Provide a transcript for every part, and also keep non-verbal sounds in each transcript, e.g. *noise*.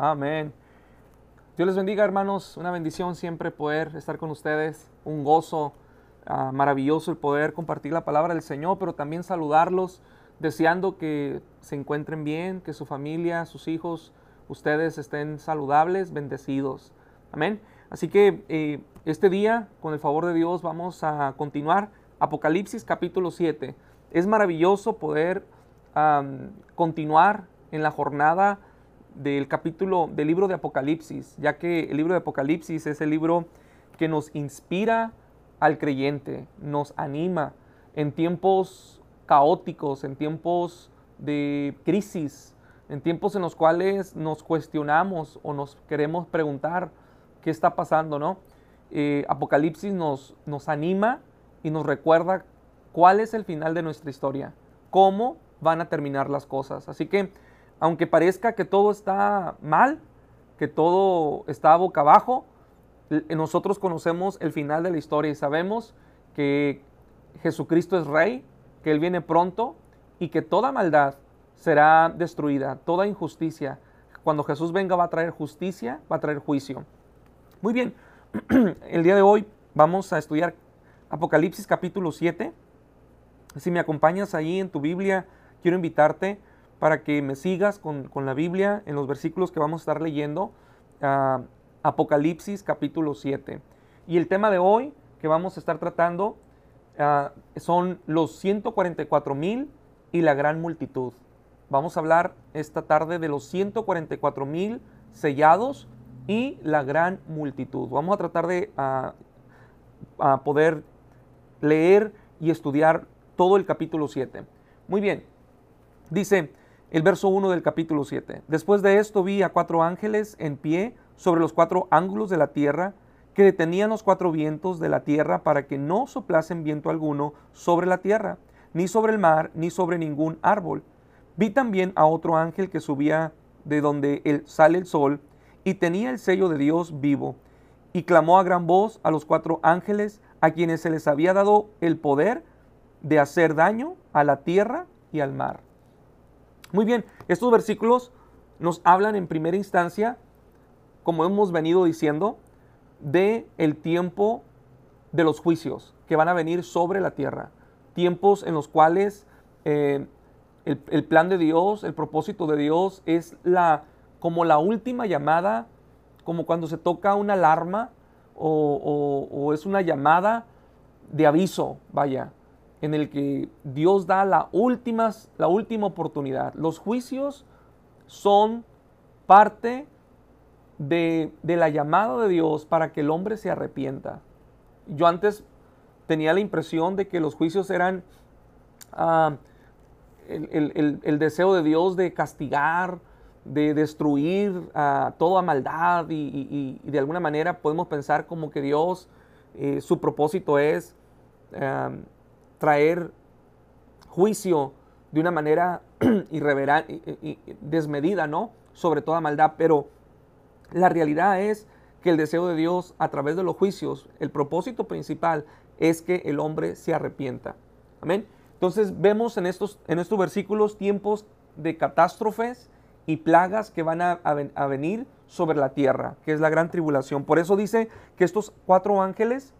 Amén. Dios les bendiga, hermanos. Una bendición siempre poder estar con ustedes. Un gozo ah, maravilloso el poder compartir la palabra del Señor, pero también saludarlos, deseando que se encuentren bien, que su familia, sus hijos, ustedes estén saludables, bendecidos. Amén. Así que eh, este día, con el favor de Dios, vamos a continuar. Apocalipsis capítulo 7. Es maravilloso poder continuar en la jornada del capítulo del libro de Apocalipsis, ya que el libro de Apocalipsis es el libro que nos inspira al creyente, nos anima en tiempos caóticos, en tiempos de crisis, en tiempos en los cuales nos cuestionamos o nos queremos preguntar qué está pasando, ¿no? Eh, Apocalipsis nos, nos anima y nos recuerda cuál es el final de nuestra historia, cómo van a terminar las cosas. Así que aunque parezca que todo está mal, que todo está boca abajo, nosotros conocemos el final de la historia y sabemos que Jesucristo es rey, que Él viene pronto y que toda maldad será destruida, toda injusticia. Cuando Jesús venga va a traer justicia, va a traer juicio. Muy bien, *clears throat* el día de hoy vamos a estudiar Apocalipsis capítulo 7. Si me acompañas ahí en tu Biblia, quiero invitarte para que me sigas con, la Biblia en los versículos que vamos a estar leyendo. Ah, Apocalipsis capítulo 7. Y el tema de hoy que vamos a estar tratando ah, son los 144 mil y la gran multitud. Vamos a hablar esta tarde de los 144 mil sellados y la gran multitud. Vamos a tratar de ah, poder leer y estudiar todo el capítulo 7. Muy bien, dice, el verso 1 del capítulo 7. Después de esto vi a cuatro ángeles en pie sobre los cuatro ángulos de la tierra, que detenían los cuatro vientos de la tierra para que no soplasen viento alguno sobre la tierra, ni sobre el mar, ni sobre ningún árbol. Vi también a otro ángel que subía de donde sale el sol, y tenía el sello de Dios vivo, y clamó a gran voz a los cuatro ángeles, a quienes se les había dado el poder de hacer daño a la tierra y al mar. Muy bien, estos versículos nos hablan en primera instancia, como hemos venido diciendo, de el tiempo de los juicios que van a venir sobre la tierra. Tiempos en los cuales eh, el, plan de Dios, el propósito de Dios es la, como la última llamada, como cuando se toca una alarma o es una llamada de aviso, vaya, en el que Dios da la, últimas, la última oportunidad. Los juicios son parte de, la llamada de Dios para que el hombre se arrepienta. Yo antes tenía la impresión de que los juicios eran ah, el, deseo de Dios de castigar, de destruir a toda maldad y, de alguna manera podemos pensar como que Dios, eh, su propósito es ah, traer juicio de una manera *clears throat* irreverente y desmedida, ¿no? Sobre toda maldad, pero la realidad es que el deseo de Dios a través de los juicios, el propósito principal es que el hombre se arrepienta. Amén. Entonces vemos en estos, en estos versículos tiempos de catástrofes y plagas que van a, a, venir sobre la tierra, que es la gran tribulación. Por eso dice que estos cuatro ángeles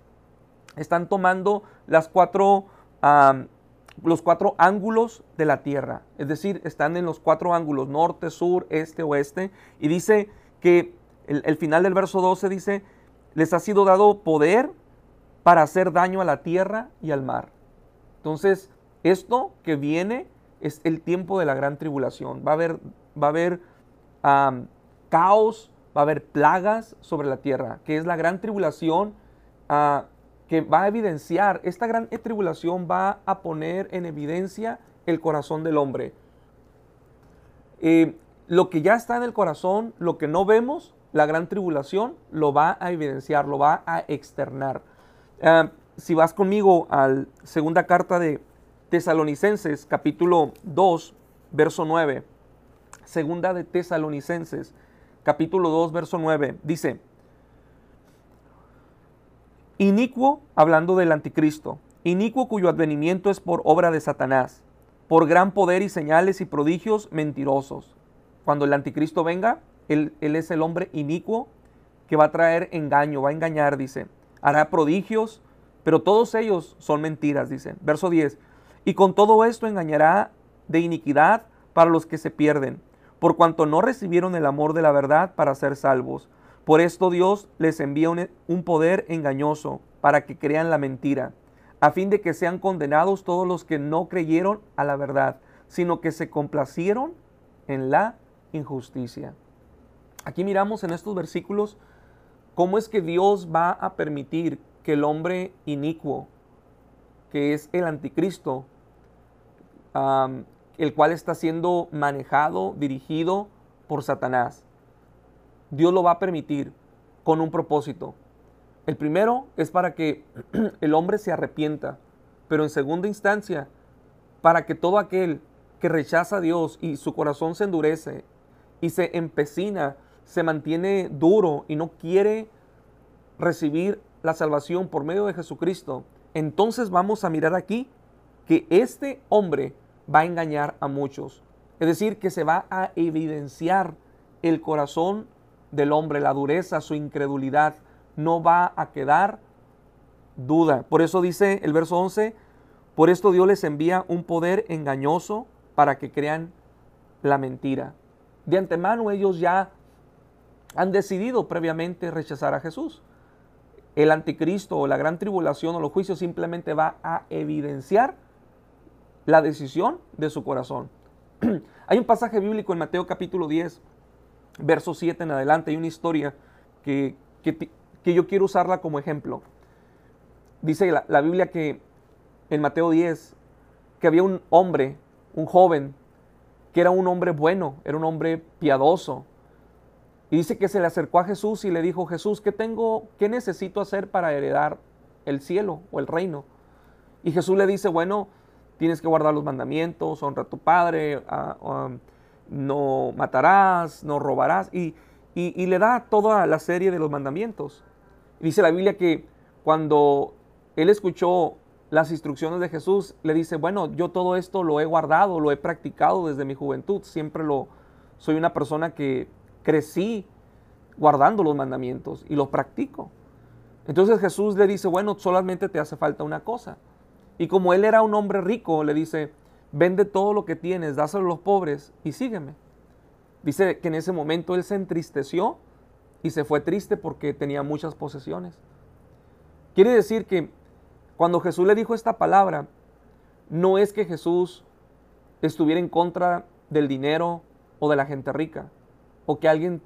están tomando las cuatro los cuatro ángulos de la tierra. Es decir, están en los cuatro ángulos, norte, sur, este, oeste. Y dice que el, final del verso 12 dice, les ha sido dado poder para hacer daño a la tierra y al mar. Entonces, esto que viene es el tiempo de la gran tribulación. Va a haber, va a haber caos, va a haber plagas sobre la tierra, que es la gran tribulación. Uh, que va a evidenciar, esta gran tribulación va a poner en evidencia el corazón del hombre. Eh, lo que ya está en el corazón, lo que no vemos, la gran tribulación, lo va a evidenciar, lo va a externar. Ah, si vas conmigo a la segunda carta de Tesalonicenses, capítulo 2, verso 9. Segunda de Tesalonicenses, capítulo 2, verso 9. Dice, Inicuo, hablando del anticristo, inicuo cuyo advenimiento es por obra de Satanás, por gran poder y señales y prodigios mentirosos. cuando el anticristo venga, él, es el hombre inicuo que va a traer engaño, va a engañar, dice. Hará prodigios, pero todos ellos son mentiras, dice. Verso 10. Y con todo esto engañará de iniquidad para los que se pierden, por cuanto no recibieron el amor de la verdad para ser salvos. Por esto Dios les envía un, poder engañoso para que crean la mentira, a fin de que sean condenados todos los que no creyeron a la verdad, sino que se complacieron en la injusticia. Aquí miramos en estos versículos cómo es que Dios va a permitir que el hombre inicuo, que es el anticristo, el cual está siendo manejado, dirigido por Satanás. Dios lo va a permitir con un propósito. El primero es para que *clears throat* el hombre se arrepienta, pero en segunda instancia, para que todo aquel que rechaza a Dios y su corazón se endurece y se empecina, se mantiene duro y no quiere recibir la salvación por medio de Jesucristo, entonces vamos a mirar aquí que este hombre va a engañar a muchos. Es decir, que se va a evidenciar el corazón del hombre, la dureza, su incredulidad. No va a quedar duda. Por eso dice el verso 11, por esto Dios les envía un poder engañoso para que crean la mentira. De antemano ellos ya han decidido previamente rechazar a Jesús. El anticristo o la gran tribulación o los juicios simplemente va a evidenciar la decisión de su corazón. *clears throat* Hay un pasaje bíblico en Mateo capítulo 10, verso 7 en adelante, hay una historia que, que, yo quiero usarla como ejemplo. Dice la, la Biblia que en Mateo 10, que había un hombre, un joven, que era un hombre bueno, era un hombre piadoso. Y dice que se le acercó a Jesús y le dijo, Jesús, ¿qué tengo, qué necesito hacer para heredar el cielo o el reino? Y Jesús le dice, bueno, tienes que guardar los mandamientos, honra a tu padre, no matarás, no robarás, y, le da toda la serie de los mandamientos. Dice la Biblia que cuando él escuchó las instrucciones de Jesús, le dice, bueno, yo todo esto lo he guardado, lo he practicado desde mi juventud, siempre lo, soy una persona que crecí guardando los mandamientos y los practico. Entonces Jesús le dice, bueno, solamente te hace falta una cosa. Y como él era un hombre rico, le dice, vende todo lo que tienes, dáselo a los pobres y sígueme. Dice que en ese momento él se entristeció y se fue triste porque tenía muchas posesiones. Quiere decir que cuando Jesús le dijo esta palabra, no es que Jesús estuviera en contra del dinero o de la gente rica, o que alguien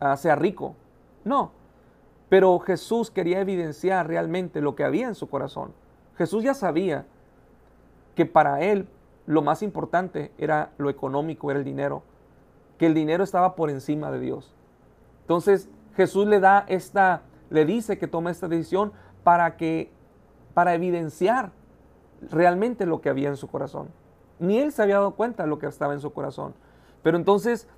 ah, sea rico. No, pero Jesús quería evidenciar realmente lo que había en su corazón. Jesús ya sabía que para él lo más importante era lo económico, era el dinero, que el dinero estaba por encima de Dios. Entonces Jesús le da esta, le dice que toma esta decisión para que, para evidenciar realmente lo que había en su corazón. Ni él se había dado cuenta de lo que estaba en su corazón. Pero entonces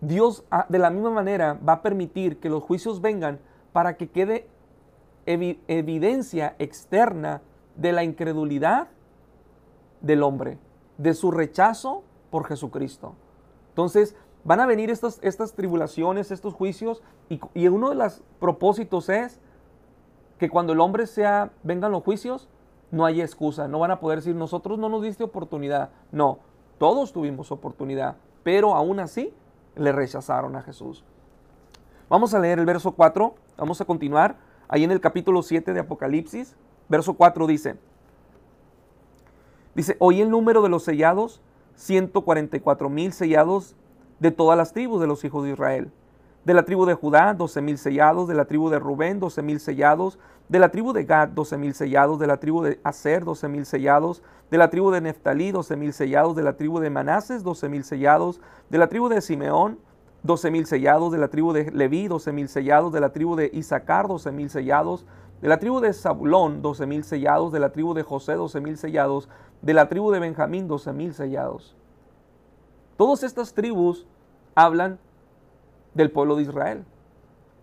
Dios ah, de la misma manera va a permitir que los juicios vengan para que quede evidencia externa de la incredulidad del hombre, de su rechazo por Jesucristo. Entonces, van a venir estas, estas tribulaciones, estos juicios, y, uno de los propósitos es que cuando el hombre sea, vengan los juicios, no hay excusa, no van a poder decir, nosotros no nos diste oportunidad. No, todos tuvimos oportunidad, pero aún así le rechazaron a Jesús. Vamos a leer el verso 4, vamos a continuar ahí en el capítulo 7 de Apocalipsis, Verso 4 dice, dice, oí el número de los sellados, 144 mil sellados de todas las tribus de los hijos de Israel. De la tribu de Judá, 12 mil sellados, de la tribu de Rubén, 12 mil sellados, de la tribu de Gad, 12 mil sellados, de la tribu de Aser, 12 mil sellados, de la tribu de Neftalí, 12 mil sellados, de la tribu de Manases, 12 mil sellados, de la tribu de Simeón, 12 mil sellados, de la tribu de Leví, 12 mil sellados, de la tribu de Isaacar, 12 mil sellados, de la tribu de Zabulón, 12 mil sellados. De la tribu de José, 12 mil sellados. De la tribu de Benjamín, 12 mil sellados. Todas estas tribus hablan del pueblo de Israel.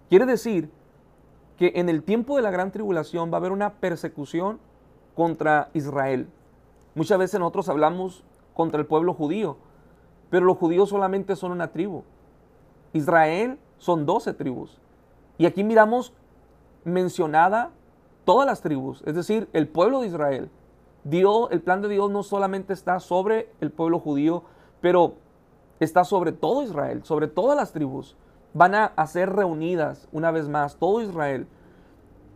Quiere decir que en el tiempo de la gran tribulación va a haber una persecución contra Israel. Muchas veces nosotros hablamos contra el pueblo judío, pero los judíos solamente son una tribu. Israel son doce tribus. Y aquí miramos mencionada todas las tribus, es decir, el pueblo de Israel. Dios, el plan de Dios no solamente está sobre el pueblo judío, pero está sobre todo Israel, sobre todas las tribus. Van a, ser reunidas una vez más, todo Israel.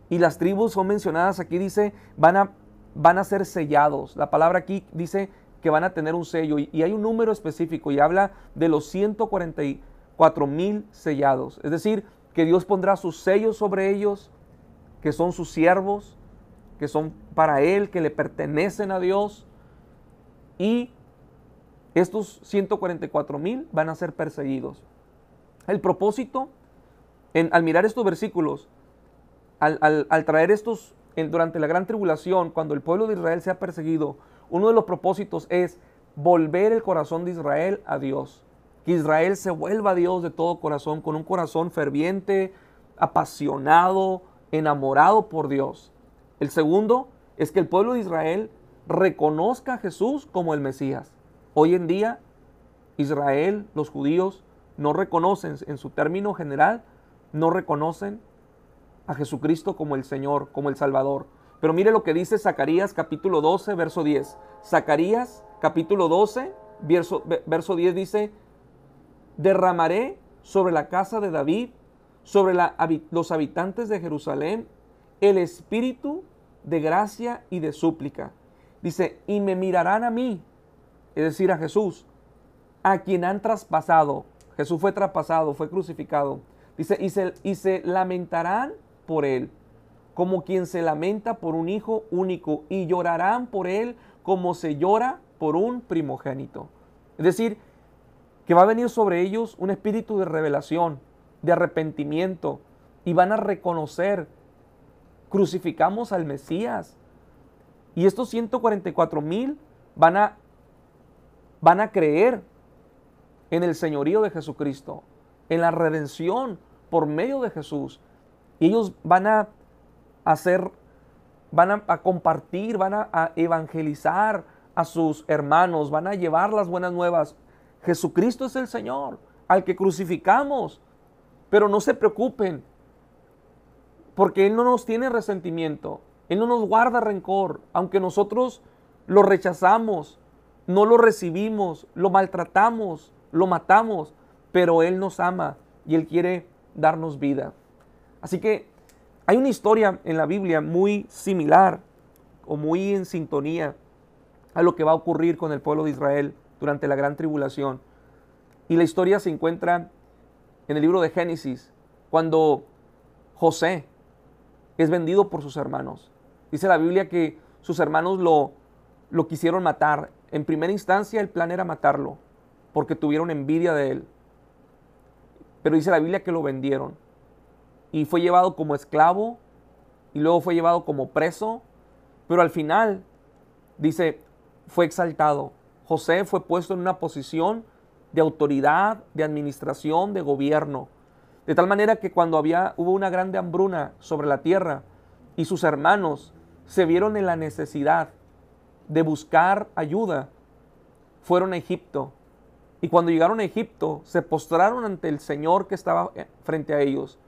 Y las tribus son mencionadas aquí, dice, van a, van a ser sellados. La palabra aquí dice que van a tener un sello y, hay un número específico y habla de los 144 mil sellados. Es decir, que Dios pondrá sus sellos sobre ellos, que son sus siervos, que son para Él, que le pertenecen a Dios. Y estos 144 mil van a ser perseguidos. El propósito, en, al mirar estos versículos, al, traer estos durante la gran tribulación, cuando el pueblo de Israel sea perseguido, uno de los propósitos es volver el corazón de Israel a Dios. Que Israel se vuelva a Dios de todo corazón, con un corazón ferviente, apasionado, enamorado por Dios. El segundo es que el pueblo de Israel reconozca a Jesús como el Mesías. Hoy en día, Israel, los judíos, no reconocen, en su término general, no reconocen a Jesucristo como el Señor, como el Salvador. Pero mire lo que dice Zacarías capítulo 12, verso 10. Zacarías capítulo 12, verso, verso 10 dice, derramaré sobre la casa de David, sobre los habitantes de Jerusalén, el espíritu de gracia y de súplica. Dice, y me mirarán a mí, es decir, a Jesús, a quien han traspasado. Jesús fue traspasado, fue crucificado. Dice, y se, y se lamentarán por él, como quien se lamenta por un hijo único, y llorarán por él como se llora por un primogénito. Es decir, que va a venir sobre ellos un espíritu de revelación, de arrepentimiento, y van a reconocer crucificamos al Mesías. Y estos 144 mil van a, van a creer en el señorío de Jesucristo, en la redención por medio de Jesús. Y ellos van a hacer, van a, compartir, van a evangelizar a sus hermanos, van a llevar las buenas nuevas. Jesucristo es el Señor, al que crucificamos. Pero no se preocupen, porque Él no nos tiene resentimiento, Él no nos guarda rencor, aunque nosotros lo rechazamos, no lo recibimos, lo maltratamos, lo matamos, pero Él nos ama y Él quiere darnos vida. Así que hay una historia en la Biblia muy similar o muy en sintonía a lo que va a ocurrir con el pueblo de Israel durante la gran tribulación. Y la historia se encuentra en el libro de Génesis, cuando José, es vendido por sus hermanos. Dice la Biblia que sus hermanos lo, lo quisieron matar. En primera instancia el plan era matarlo, porque tuvieron envidia de él. Pero dice la Biblia que lo vendieron. Y fue llevado como esclavo, y luego fue llevado como preso, pero al final, dice, fue exaltado. José fue puesto en una posición de autoridad, de administración, de gobierno. De tal manera que cuando había, hubo una grande hambruna sobre la tierra y sus hermanos se vieron en la necesidad de buscar ayuda, fueron a Egipto. Y cuando llegaron a Egipto, se postraron ante el Señor que estaba eh, frente a ellos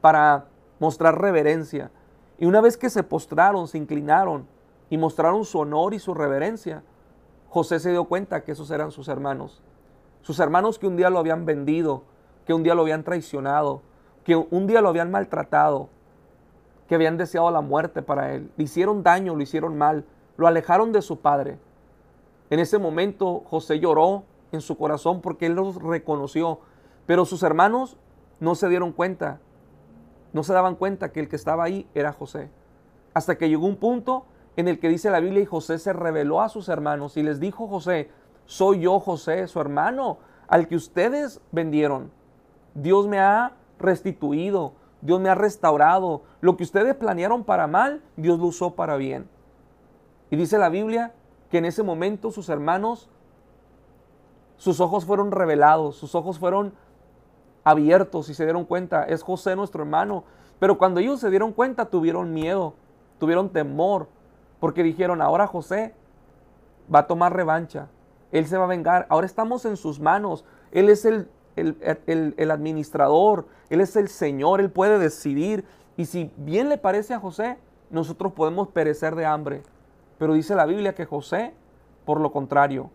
para mostrar reverencia. Y una vez que se postraron, se inclinaron y mostraron su honor y su reverencia, José se dio cuenta que esos eran sus hermanos. Sus hermanos que un día lo habían vendido, que un día lo habían traicionado, que un día lo habían maltratado, que habían deseado la muerte para él. Le hicieron daño, lo hicieron mal, lo alejaron de su padre. En ese momento José lloró en su corazón porque él los reconoció, pero sus hermanos no se dieron cuenta, no se daban cuenta que el que estaba ahí era José. Hasta que llegó un punto en el que dice la Biblia y José se reveló a sus hermanos y les dijo José, soy yo José, su hermano, al que ustedes vendieron. Dios me ha restituido, Dios me ha restaurado. Lo que ustedes planearon para mal, Dios lo usó para bien. Y dice la Biblia que en ese momento sus hermanos, sus ojos fueron revelados, sus ojos fueron abiertos y se dieron cuenta, es José nuestro hermano. Pero cuando ellos se dieron cuenta, tuvieron miedo, tuvieron temor, porque dijeron, ahora José va a tomar revancha, Él se va a vengar. Ahora estamos en sus manos. Él es el, el, administrador, Él es el Señor, Él puede decidir. Y si bien le parece a José, nosotros podemos perecer de hambre. Pero dice la Biblia que José, por lo contrario,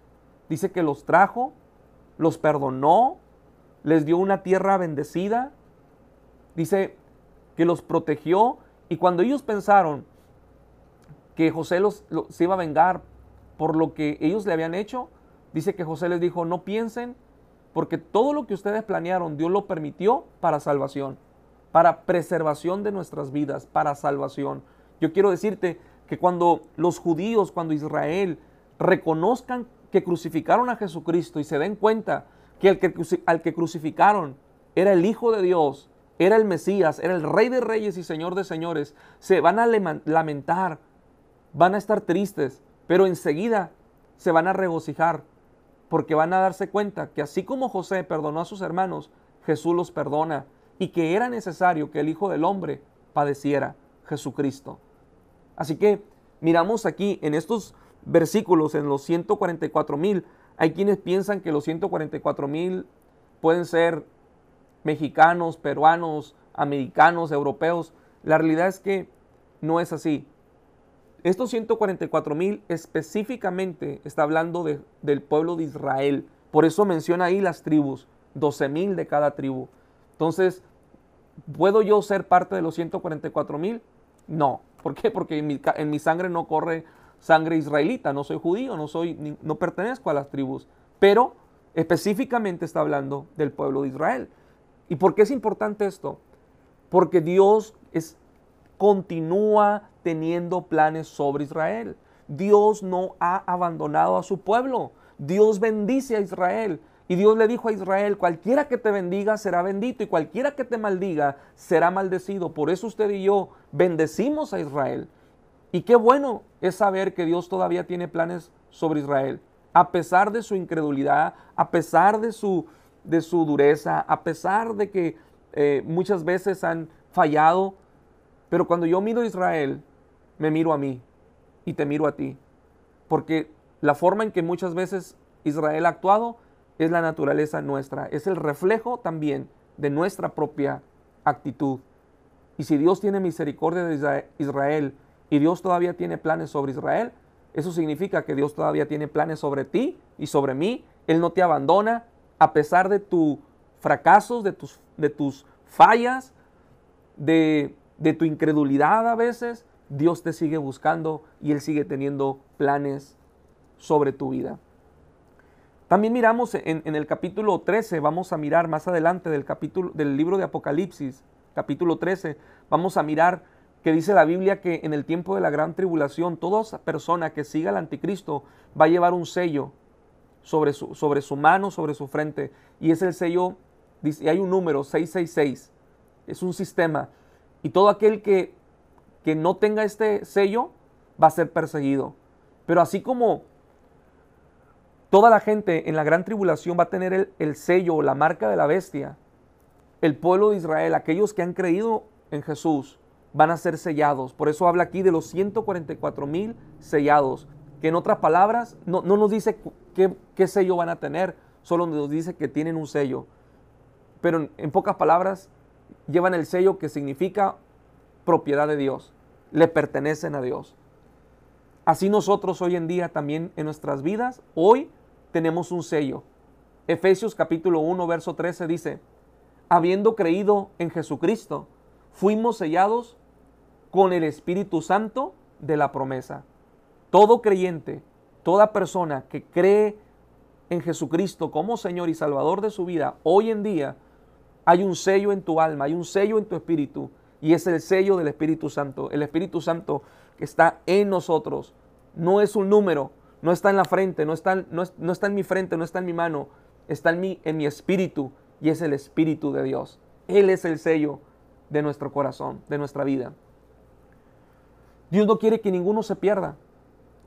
dice que los trajo, los perdonó, les dio una tierra bendecida. Dice que los protegió. Y cuando ellos pensaron que José los, se iba a vengar por lo que ellos le habían hecho, dice que José les dijo, no piensen, porque todo lo que ustedes planearon, Dios lo permitió para salvación, para preservación de nuestras vidas, para salvación. Yo quiero decirte que cuando los judíos, cuando Israel reconozcan que crucificaron a Jesucristo y se den cuenta que, que al que crucificaron era el Hijo de Dios, era el Mesías, era el Rey de Reyes y Señor de Señores, se van a lamentar, van a estar tristes, pero enseguida se van a regocijar porque van a darse cuenta que así como José perdonó a sus hermanos, Jesús los perdona y que era necesario que el Hijo del Hombre padeciera, Jesucristo. Así que miramos aquí en estos versículos, en los 144 mil, hay quienes piensan que los 144 mil pueden ser mexicanos, peruanos, americanos, europeos. La realidad es que no es así. Estos 144 mil específicamente está hablando de, del pueblo de Israel. Por eso menciona ahí las tribus, 12 mil de cada tribu. Entonces, ¿puedo yo ser parte de los 144 mil? No. ¿Por qué? Porque en mi, en mi, sangre no corre sangre israelita. No soy judío, no, soy, no pertenezco a las tribus. Pero específicamente está hablando del pueblo de Israel. ¿Y por qué es importante esto? Porque Dios es, continúa teniendo planes sobre Israel. Dios no ha abandonado a su pueblo. Dios bendice a Israel. Y Dios le dijo a Israel, cualquiera que te bendiga será bendito y cualquiera que te maldiga será maldecido. Por eso usted y yo bendecimos a Israel. Y qué bueno es saber que Dios todavía tiene planes sobre Israel. A pesar de su incredulidad, a pesar de su, de su dureza, a pesar de que eh, muchas veces han fallado. Pero cuando yo miro a Israel, me miro a mí y te miro a ti. Porque la forma en que muchas veces Israel ha actuado es la naturaleza nuestra, es el reflejo también de nuestra propia actitud. Y si Dios tiene misericordia de Israel y Dios todavía tiene planes sobre Israel, eso significa que Dios todavía tiene planes sobre ti y sobre mí. Él no te abandona a pesar de tus fracasos, de tus, de tus fallas, de, de tu incredulidad a veces. Dios te sigue buscando y Él sigue teniendo planes sobre tu vida. También miramos en, el capítulo 13, vamos a mirar más adelante del capítulo del libro de Apocalipsis, capítulo 13, vamos a mirar que dice la Biblia que en el tiempo de la gran tribulación, toda persona que siga al anticristo va a llevar un sello sobre su, sobre su mano, sobre su frente, y es el sello, dice, hay un número, 666, es un sistema, y todo aquel que que no tenga este sello va a ser perseguido. Pero así como toda la gente en la gran tribulación va a tener el, sello o la marca de la bestia, el pueblo de Israel, aquellos que han creído en Jesús, van a ser sellados. Por eso habla aquí de los 144 mil sellados, que en otras palabras no, nos dice qué, qué, sello van a tener, solo nos dice que tienen un sello. Pero en pocas palabras, llevan el sello que significa propiedad de Dios, le pertenecen a Dios. Así nosotros hoy en día también en nuestras vidas, hoy tenemos un sello. Efesios capítulo 1, verso 13 dice, habiendo creído en Jesucristo, fuimos sellados con el Espíritu Santo de la promesa. Todo creyente, toda persona que cree en Jesucristo como Señor y Salvador de su vida, hoy en día hay un sello en tu alma, hay un sello en tu espíritu y es el sello del Espíritu Santo. El Espíritu Santo que está en nosotros. No es un número, no está en la frente, no está, no, está en mi frente, no está en mi mano, está en mi, en mi espíritu y es el Espíritu de Dios. Él es el sello de nuestro corazón, de nuestra vida. Dios no quiere que ninguno se pierda.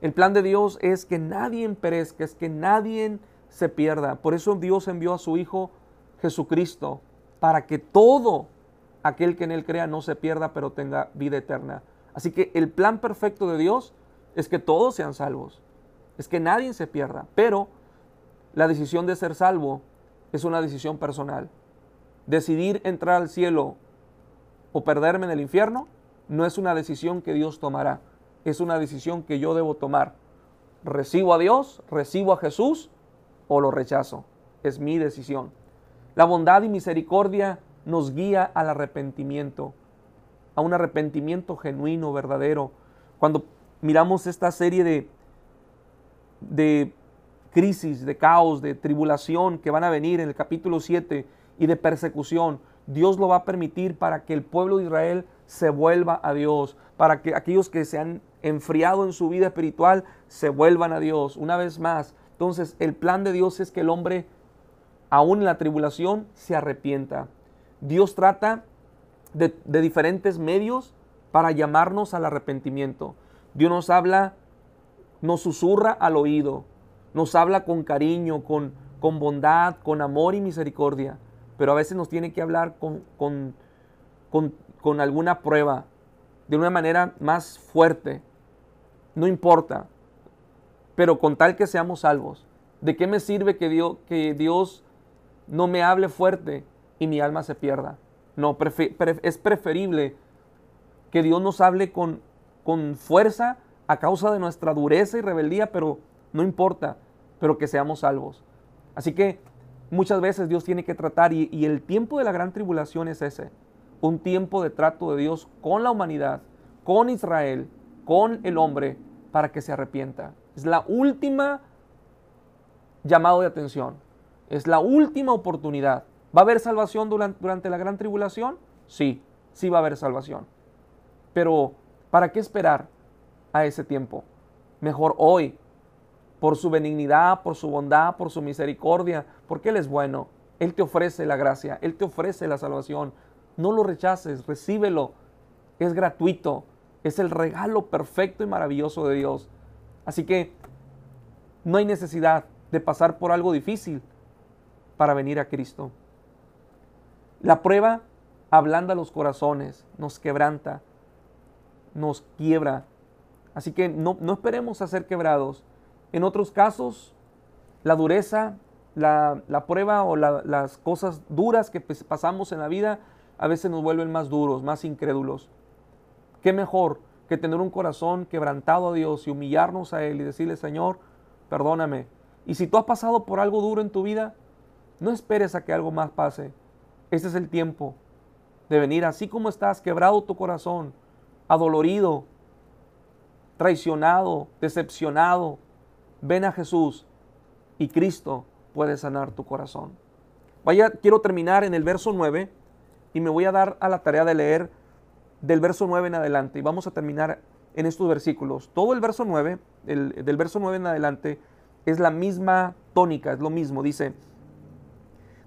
El plan de Dios es que nadie perezca, es que nadie se pierda. Por eso Dios envió a su Hijo Jesucristo, para que todo aquel que en él crea no se pierda, pero tenga vida eterna. Así que el plan perfecto de Dios es que todos sean salvos, es que nadie se pierda, pero la decisión de ser salvo es una decisión personal. Decidir entrar al cielo o perderme en el infierno no es una decisión que Dios tomará, es una decisión que yo debo tomar. ¿Recibo a Dios? ¿Recibo a Jesús? ¿O lo rechazo? Es mi decisión. La bondad y misericordia nos guía al arrepentimiento, a un arrepentimiento genuino, verdadero. Cuando miramos esta serie de, de crisis, de caos, de tribulación que van a venir en el capítulo 7 y de persecución, Dios lo va a permitir para que el pueblo de Israel se vuelva a Dios, para que aquellos que se han enfriado en su vida espiritual se vuelvan a Dios. Una vez más, entonces el plan de Dios es que el hombre, aún la tribulación, se arrepienta. Dios trata de, de diferentes medios para llamarnos al arrepentimiento. Dios nos habla, nos susurra al oído, nos habla con cariño, con, con bondad, con amor y misericordia pero a veces nos tiene que hablar con, con, alguna prueba, de una manera más fuerte. No importa, pero con tal que seamos salvos. ¿De qué me sirve que Dios, que Dios no me hable fuerte y mi alma se pierda? No, es preferible que Dios nos hable con, con fuerza a causa de nuestra dureza y rebeldía, pero no importa, pero que seamos salvos. Así que muchas veces Dios tiene que tratar y, el tiempo de la gran tribulación es ese, un tiempo de trato de Dios con la humanidad, con Israel, con el hombre, para que se arrepienta. Es la última llamado de atención, es la última oportunidad. ¿Va a haber salvación durante, la gran tribulación? Sí, sí va a haber salvación. Pero, ¿para qué esperar a ese tiempo? Mejor hoy, por su benignidad, por su bondad, por su misericordia, porque Él es bueno. Él te ofrece la gracia, Él te ofrece la salvación. No lo rechaces, recíbelo. Es gratuito, es el regalo perfecto y maravilloso de Dios. Así que no hay necesidad de pasar por algo difícil para venir a Cristo. La prueba ablanda los corazones, nos quebranta, nos quiebra. Así que no, no esperemos a ser quebrados. En otros casos, la dureza la, prueba o las cosas duras que pues, pasamos en la vida a veces nos vuelven más duros, más incrédulos. ¿Qué mejor que tener un corazón quebrantado a Dios y humillarnos a Él y decirle, Señor, perdóname? Y si tú has pasado por algo duro en tu vida, no esperes a que algo más pase. Este es el tiempo de venir así como estás, quebrado tu corazón, adolorido, traicionado, decepcionado. Ven a Jesús y Cristo puede sanar tu corazón. Vaya, quiero terminar en el verso 9 y me voy a dar a la tarea de leer del verso 9 en adelante y vamos a terminar en estos versículos. Todo el verso 9, del verso 9 en adelante, es la misma tónica, es lo mismo. Dice,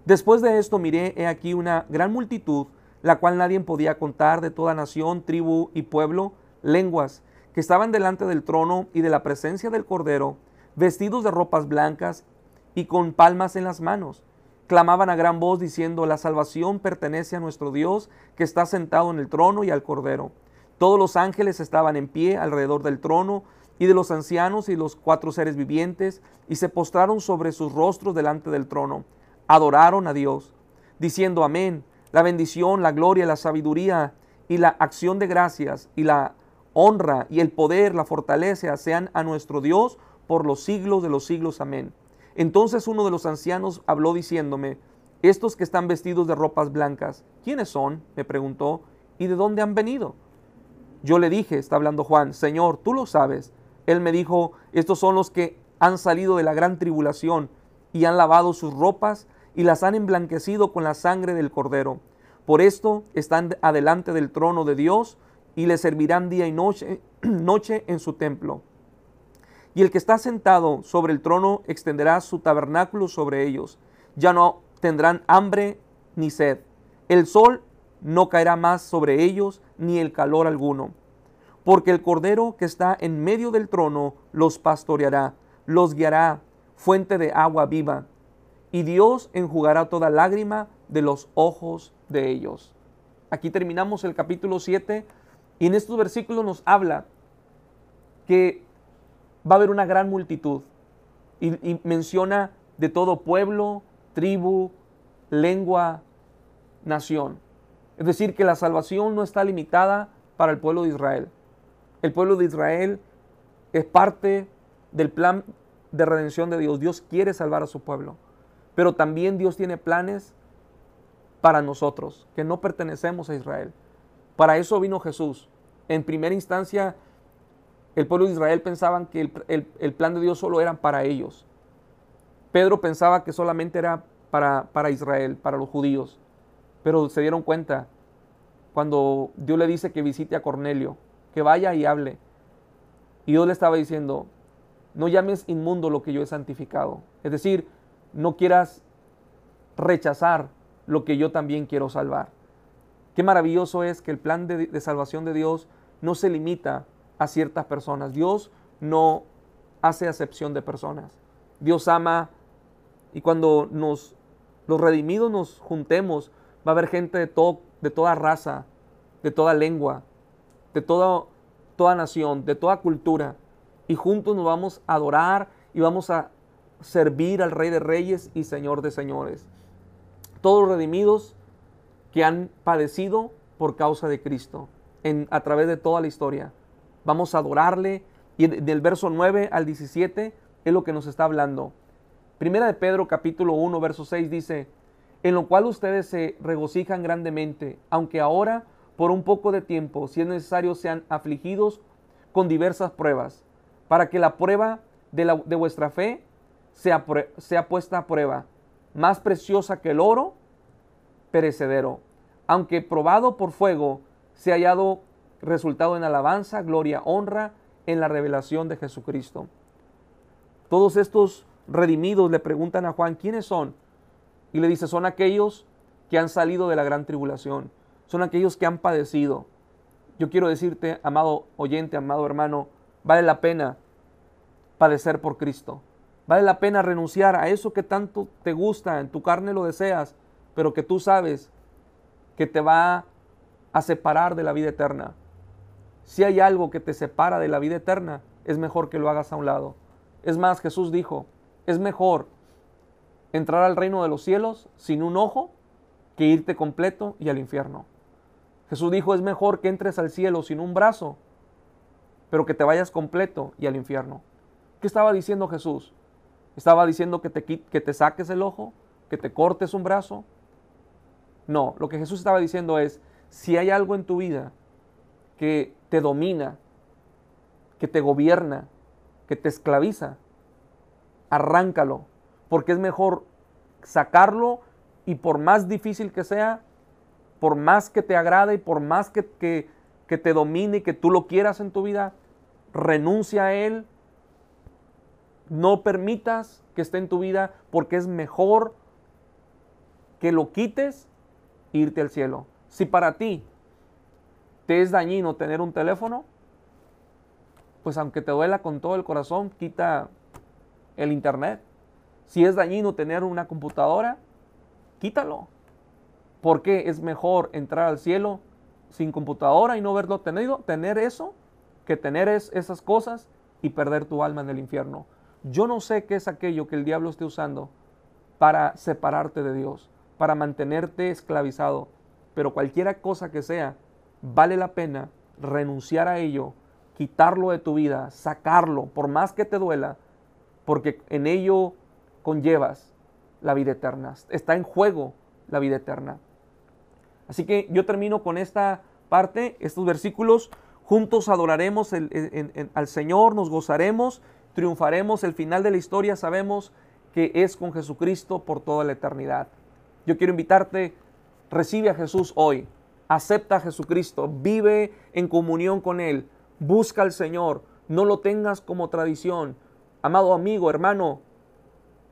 después de esto miré he aquí una gran multitud, la cual nadie podía contar de toda nación, tribu y pueblo, lenguas, que estaban delante del trono y de la presencia del Cordero, vestidos de ropas blancas y con palmas en las manos. Clamaban a gran voz diciendo, la salvación pertenece a nuestro Dios que está sentado en el trono y al Cordero. Todos los ángeles estaban en pie alrededor del trono y de los ancianos y los cuatro seres vivientes y se postraron sobre sus rostros delante del trono. Adoraron a Dios, diciendo amén. La bendición, la gloria, la sabiduría y la acción de gracias y la honra y el poder, la fortaleza sean a nuestro Dios por los siglos de los siglos. Amén. Entonces uno de los ancianos habló diciéndome, estos que están vestidos de ropas blancas, ¿quiénes son? me preguntó, ¿y de dónde han venido? Yo le dije, está hablando Juan, Señor, tú lo sabes. Él me dijo, estos son los que han salido de la gran tribulación y han lavado sus ropas y las han emblanquecido con la sangre del cordero. Por esto están adelante del trono de Dios y le servirán día y noche, *clears throat* noche en su templo. Y el que está sentado sobre el trono extenderá su tabernáculo sobre ellos. Ya no tendrán hambre ni sed. El sol no caerá más sobre ellos, ni el calor alguno. Porque el Cordero que está en medio del trono los pastoreará, los guiará, fuente de agua viva. Y Dios enjugará toda lágrima de los ojos de ellos. Aquí terminamos el capítulo 7 y en estos versículos nos habla que va a haber una gran multitud. Y, menciona de todo pueblo, tribu, lengua, nación. Es decir, que la salvación no está limitada para el pueblo de Israel. El pueblo de Israel es parte del plan de redención de Dios. Dios quiere salvar a su pueblo. Pero también Dios tiene planes para nosotros, que no pertenecemos a Israel. Para eso vino Jesús. En primera instancia, el pueblo de Israel pensaban que el, plan de Dios solo era para ellos. Pedro pensaba que solamente era para, para Israel, para los judíos. Pero se dieron cuenta cuando Dios le dice que visite a Cornelio, que vaya y hable. Y Dios le estaba diciendo, no llames inmundo lo que yo he santificado. Es decir, no quieras rechazar lo que yo también quiero salvar. Qué maravilloso es que el plan de, salvación de Dios no se limita a ciertas personas. Dios no hace acepción de personas. Dios ama y cuando nos, los redimidos nos juntemos, va a haber gente de, todo, de toda raza, de toda lengua, de toda nación, de toda cultura. Y juntos nos vamos a adorar y vamos a servir al Rey de Reyes y Señor de Señores. Todos redimidos que han padecido por causa de Cristo en, a través de toda la historia vamos a adorarle. Y del verso 9 al 17 es lo que nos está hablando. Primera de Pedro capítulo 1 verso 6 dice, en lo cual ustedes se regocijan grandemente, aunque ahora por un poco de tiempo, si es necesario, sean afligidos con diversas pruebas, para que la prueba de, la, de vuestra fe sea, sea puesta a prueba, más preciosa que el oro perecedero, aunque probado por fuego, se ha hallado resultado en alabanza, gloria, honra en la revelación de Jesucristo. Todos estos redimidos le preguntan a Juan, ¿quiénes son? Y le dice, son aquellos que han salido de la gran tribulación, son aquellos que han padecido. Yo quiero decirte, amado oyente, amado hermano, vale la pena padecer por Cristo. Vale la pena renunciar a eso que tanto te gusta, en tu carne lo deseas, pero que tú sabes que te va a separar de la vida eterna. Si hay algo que te separa de la vida eterna, es mejor que lo hagas a un lado. Es más, Jesús dijo, es mejor entrar al reino de los cielos sin un ojo que irte completo y al infierno. Jesús dijo, es mejor que entres al cielo sin un brazo, pero que te vayas completo y al infierno. ¿Qué estaba diciendo Jesús? ¿Estaba diciendo que te, que te saques el ojo? ¿Que te cortes un brazo? No, lo que Jesús estaba diciendo es, si hay algo en tu vida que te domina, que te gobierna, que te esclaviza, arráncalo, porque es mejor sacarlo y por más difícil que sea, por más que te agrade y por más que, que, que te domine y que tú lo quieras en tu vida, renuncia a él, no permitas que esté en tu vida porque es mejor que lo quites e irte al cielo. Si para ti te es dañino tener un teléfono, pues aunque te duela con todo el corazón, quita el internet. Si es dañino tener una computadora, quítalo. Porque es mejor entrar al cielo sin computadora y no verlo tenido, tener eso, que tener esas cosas y perder tu alma en el infierno. Yo no sé qué es aquello que el diablo esté usando para separarte de Dios, para mantenerte esclavizado, pero cualquiera cosa que sea, vale la pena renunciar a ello, quitarlo de tu vida, sacarlo, por más que te duela, porque en ello conllevas la vida eterna. Está en juego la vida eterna. Así que yo termino con esta parte, estos versículos. Juntos adoraremos al Señor, nos gozaremos, triunfaremos. El final de la historia sabemos que es con Jesucristo por toda la eternidad. Yo quiero invitarte, recibe a Jesús hoy acepta a Jesucristo, vive en comunión con Él, busca al Señor, no lo tengas como tradición. Amado amigo, hermano,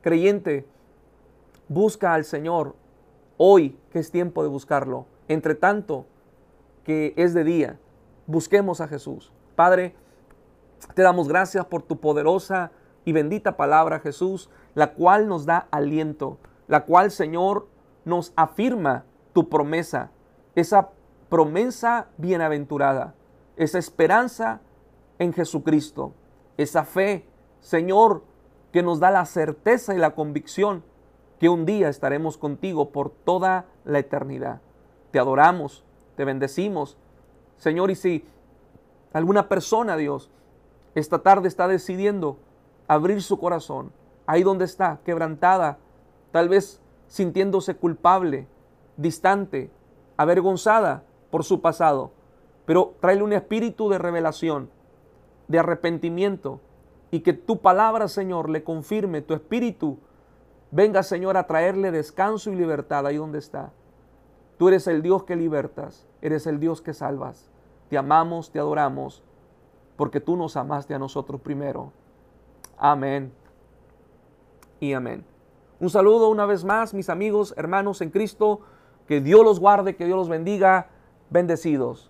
creyente, busca al Señor hoy que es tiempo de buscarlo. Entre tanto que es de día, busquemos a Jesús. Padre, te damos gracias por tu poderosa y bendita palabra, Jesús, la cual nos da aliento, la cual, Señor, nos afirma tu promesa esa promesa bienaventurada, esa esperanza en Jesucristo, esa fe, Señor, que nos da la certeza y la convicción que un día estaremos contigo por toda la eternidad. Te adoramos, te bendecimos. Señor, y si alguna persona, Dios, esta tarde está decidiendo abrir su corazón, ahí donde está, quebrantada, tal vez sintiéndose culpable, distante, avergonzada por su pasado, pero tráele un espíritu de revelación, de arrepentimiento, y que tu palabra, Señor, le confirme, tu espíritu venga, Señor, a traerle descanso y libertad ahí donde está. Tú eres el Dios que libertas, eres el Dios que salvas. Te amamos, te adoramos, porque tú nos amaste a nosotros primero. Amén y amén. Un saludo una vez más, mis amigos, hermanos en Cristo. Que Dios los guarde, que Dios los bendiga. Bendecidos.